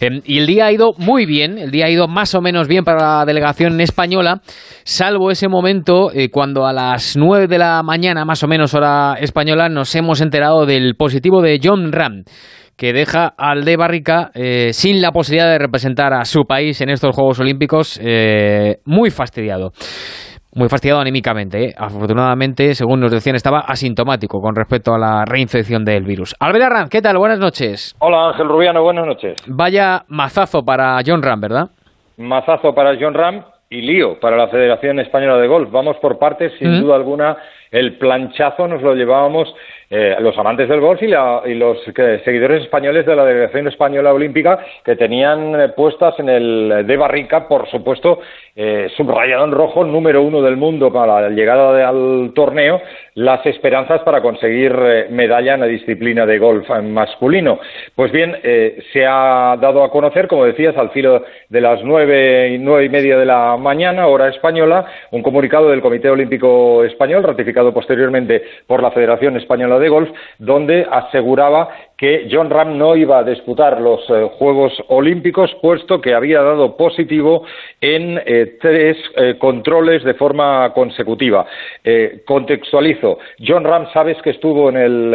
Em, y el día ha ido muy bien, el día ha ido más o menos bien para la delegación española, salvo ese momento eh, cuando a las 9 de la mañana, más o menos hora española, nos hemos enterado del positivo de John Ram que deja al de Barrica eh, sin la posibilidad de representar a su país en estos Juegos Olímpicos, eh, muy fastidiado muy fastidiado anímicamente. ¿eh? Afortunadamente, según nos decían, estaba asintomático con respecto a la reinfección del virus. Albert Arranz, ¿qué tal? Buenas noches. Hola Ángel Rubiano, buenas noches. Vaya mazazo para John Ram, ¿verdad? Mazazo para John Ram y lío para la Federación Española de Golf. Vamos por partes, sin duda alguna. El planchazo nos lo llevábamos eh, los amantes del golf y, los seguidores españoles de la Delegación Española Olímpica que tenían eh, puestas en el de Barrica, por supuesto, eh, subrayado en rojo, número uno del mundo para la llegada al torneo, las esperanzas para conseguir eh, medalla en la disciplina de golf masculino. Pues bien, eh, se ha dado a conocer, como decías, al filo de las nueve y nueve y media de la mañana, hora española, un comunicado del Comité Olímpico Español, ratificado posteriormente por la Federación Española de Golf, donde aseguraba que John Ram no iba a disputar los eh, Juegos Olímpicos, puesto que había dado positivo en eh, tres eh, controles de forma consecutiva. contextualizo. John Ram, sabes que estuvo en el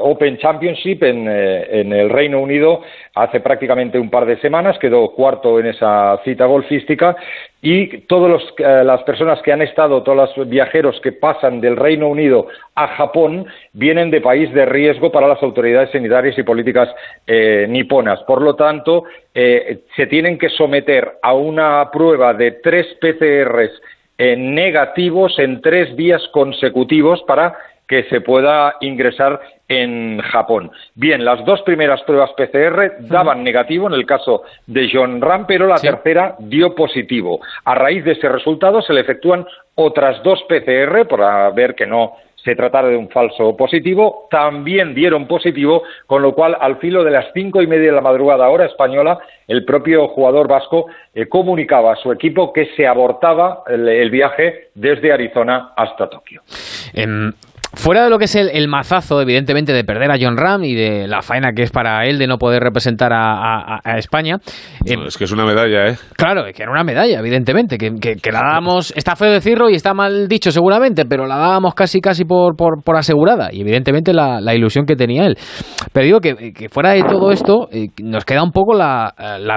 Open Championship en, en, el Reino Unido hace prácticamente un par de semanas, quedó cuarto en esa cita golfística y todas las personas que han estado, todos los viajeros que pasan del Reino Unido a Japón, vienen de país de riesgo para las autoridades sanitarias y políticas eh, niponas. Por lo tanto, eh, se tienen que someter a una prueba de tres PCRs negativos en tres días consecutivos para que se pueda ingresar en Japón. Bien, las dos primeras pruebas PCR daban negativo en el caso de John Ram, pero la tercera dio positivo. A raíz de ese resultado se le efectúan otras dos PCR para ver que no se tratara de un falso positivo, también dieron positivo, con lo cual al filo de las cinco y media de la madrugada hora española, el propio jugador vasco eh, comunicaba a su equipo que se abortaba el, viaje desde Arizona hasta Tokio. Em, Fuera de lo que es el, mazazo, evidentemente, de perder a John Ram y de la faena que es para él de no poder representar a, España. Eh, es que es una medalla, ¿eh? Claro, que era una medalla, evidentemente, que, la dábamos, está feo decirlo y está mal dicho seguramente, pero la dábamos casi casi por, por, asegurada y evidentemente la, ilusión que tenía él. Pero digo que, fuera de todo esto, eh, nos queda un poco la,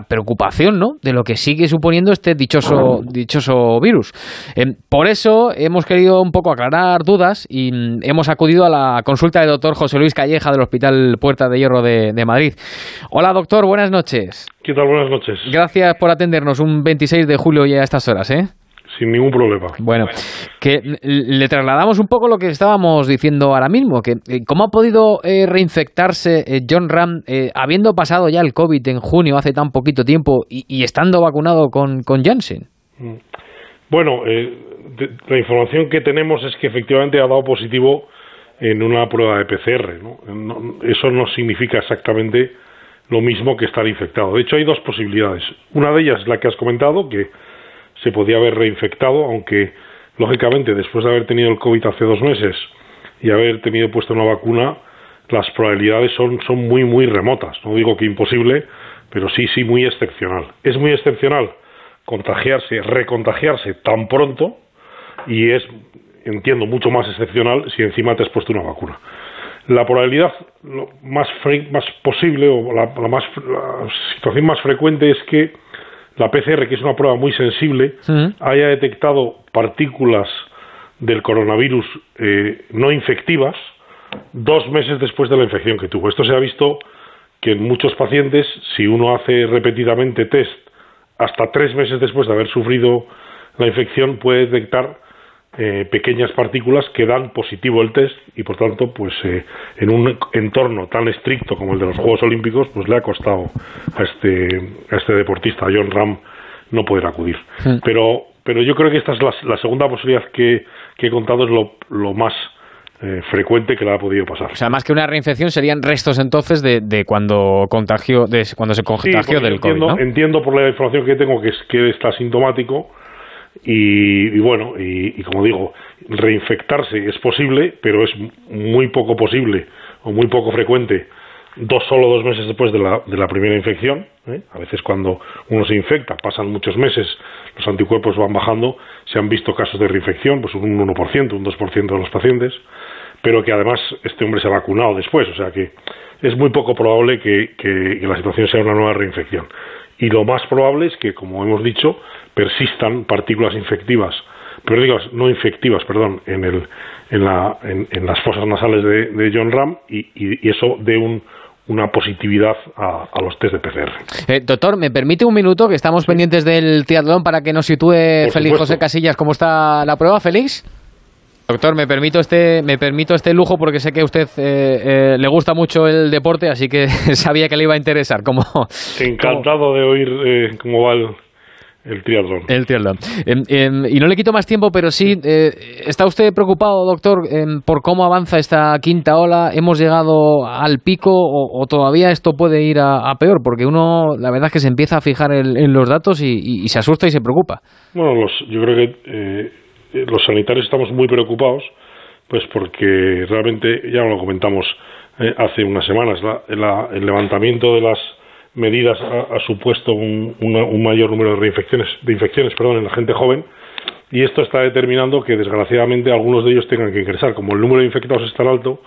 preocupación, ¿no? De lo que sigue suponiendo este dichoso, dichoso virus. Eh, por eso hemos querido un poco aclarar dudas y hemos acudido a la consulta del doctor José Luis Calleja del Hospital Puerta de Hierro de, Madrid. Hola doctor, buenas noches. ¿Qué tal? Buenas noches. Gracias por atendernos un 26 de julio ya a estas horas, ¿eh? Sin ningún problema. Bueno, que le trasladamos un poco lo que estábamos diciendo ahora mismo, que eh, cómo ha podido eh, reinfectarse eh, John Ram habiendo pasado ya el COVID en junio hace tan poquito tiempo y, estando vacunado con, con Janssen. Mm. Bueno, la información que tenemos es que efectivamente ha dado positivo en una prueba de PCR. eso no significa exactamente lo mismo que estar infectado. De hecho, hay dos posibilidades. Una de ellas es la que has comentado, que se podía haber reinfectado, aunque lógicamente después de haber tenido el COVID hace dos meses y haber tenido puesta una vacuna, las probabilidades son, son muy, muy remotas. No digo que imposible, pero sí, sí, muy excepcional. Es muy excepcional contagiarse, recontagiarse tan pronto y es, entiendo, mucho más excepcional si encima te has puesto una vacuna. La probabilidad más, más posible o la, más, situación más frecuente es que la PCR, que es una prueba muy sensible, haya detectado partículas del coronavirus eh, no infectivas dos meses después de la infección que tuvo. Esto se ha visto que en muchos pacientes, si uno hace repetidamente test hasta tres meses después de haber sufrido la infección, puede detectar eh, pequeñas partículas que dan positivo el test y por tanto pues eh, en un entorno tan estricto como el de los Juegos Olímpicos pues le ha costado a este a este deportista a John Ram no poder acudir pero pero yo creo que esta es la, segunda posibilidad que, he contado es lo, lo más eh, frecuente que le ha podido pasar. O sea, más que una reinfección serían restos entonces de, de cuando contagió, de cuando se contagió del entiendo, COVID. Entiendo por la información que tengo que es que está sintomático y, bueno, y, como digo, reinfectarse es posible, pero es muy poco posible o muy poco frecuente dos solo dos meses después de la, de la primera infección. ¿eh? A veces cuando uno se infecta, pasan muchos meses, los anticuerpos van bajando, se han visto casos de reinfección, pues un 1%, un 2% de los pacientes, pero que además este hombre se ha vacunado después, o sea que es muy poco probable que, que la situación sea una nueva reinfección. Y lo más probable es que, como hemos dicho, persistan partículas infectivas pero digo, no infectivas, perdón, en, el, en, la, en, las fosas nasales de, John Ram y, y, eso de un, una positividad a, los test de PCR. Eh, doctor, ¿me permite un minuto que estamos pendientes del triatlón para que nos sitúe Félix José Casillas cómo está la prueba, Félix? Doctor, me permito este, me permito este lujo porque sé que a usted eh, eh, le gusta mucho el deporte, así que sabía que le iba a interesar. Como, Encantado de oír cómo va el, el triatlón. El triatlón. Em, em, y no le quito más tiempo, pero sí, eh, ¿está usted preocupado, doctor, em, por cómo avanza esta quinta ola? ¿Hemos llegado al pico o, todavía esto puede ir a, peor? Porque uno, la verdad es que se empieza a fijar en, los datos y, se asusta y se preocupa. Bueno, los, yo creo que eh, los sanitarios estamos muy preocupados, pues porque realmente, ya lo comentamos eh, hace unas semanas, el levantamiento de las medidas ha, supuesto un, mayor número de reinfecciones, de infecciones perdón, en la gente joven y esto está determinando que desgraciadamente algunos de ellos tengan que ingresar. Como el número de infectados es tan alto,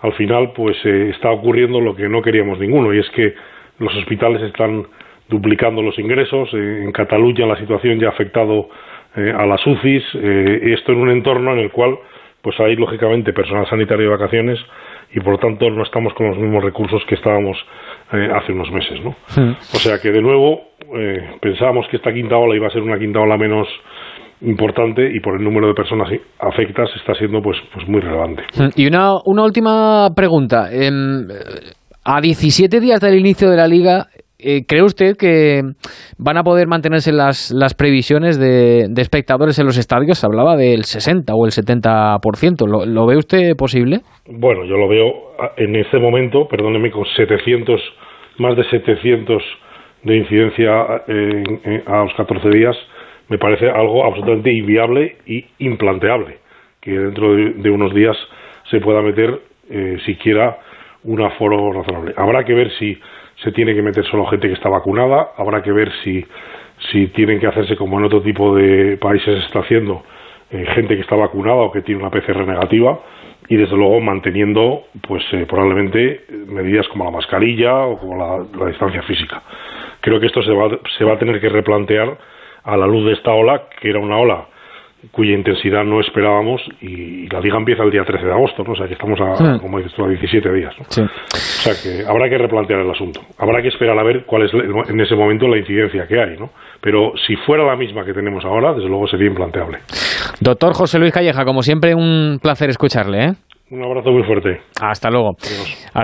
al final pues eh, está ocurriendo lo que no queríamos ninguno y es que los hospitales están duplicando los ingresos. Eh, en Cataluña la situación ya ha afectado eh, a las UCIs. esto en un entorno en el cual pues hay lógicamente personal sanitario de vacaciones y por lo tanto no estamos con los mismos recursos que estábamos eh, hace unos meses, ¿no? O sea que de nuevo eh, pensábamos que esta quinta ola iba a ser una quinta ola menos importante y por el número de personas afectas está siendo pues pues muy relevante. Y una, una última pregunta. a 17 días del inicio de la liga, eh, ¿cree usted que van a poder mantenerse las, las previsiones de, espectadores en los estadios? Se hablaba del 60 o el 70%. ¿Lo, ¿Lo ve usted posible? Bueno, yo lo veo en este momento, perdóneme, con 700, más de 700 de incidencia a los 14 días, me parece algo absolutamente inviable y implanteable que dentro de, unos días se pueda meter eh, siquiera un aforo razonable. Habrá que ver si se tiene que meter solo gente que está vacunada, habrá que ver si, si tienen que hacerse como en otro tipo de países se está haciendo, eh, gente que está vacunada o que tiene una PCR negativa y desde luego manteniendo pues eh, probablemente medidas como la mascarilla o como la, distancia física. Creo que esto se va, se va a tener que replantear a la luz de esta ola, que era una ola cuya intensidad no esperábamos y la liga empieza el día 13 de agosto, ¿no? O sea que estamos a, como dices tú, a 17 días, ¿no? O sea que habrá que replantear el asunto. Habrá que esperar a ver cuál es en ese momento la incidencia que hay, ¿no? Pero si fuera la misma que tenemos ahora, desde luego sería implanteable. Doctor José Luis Calleja, como siempre, un placer escucharle, ¿eh? Un abrazo muy fuerte. Hasta luego.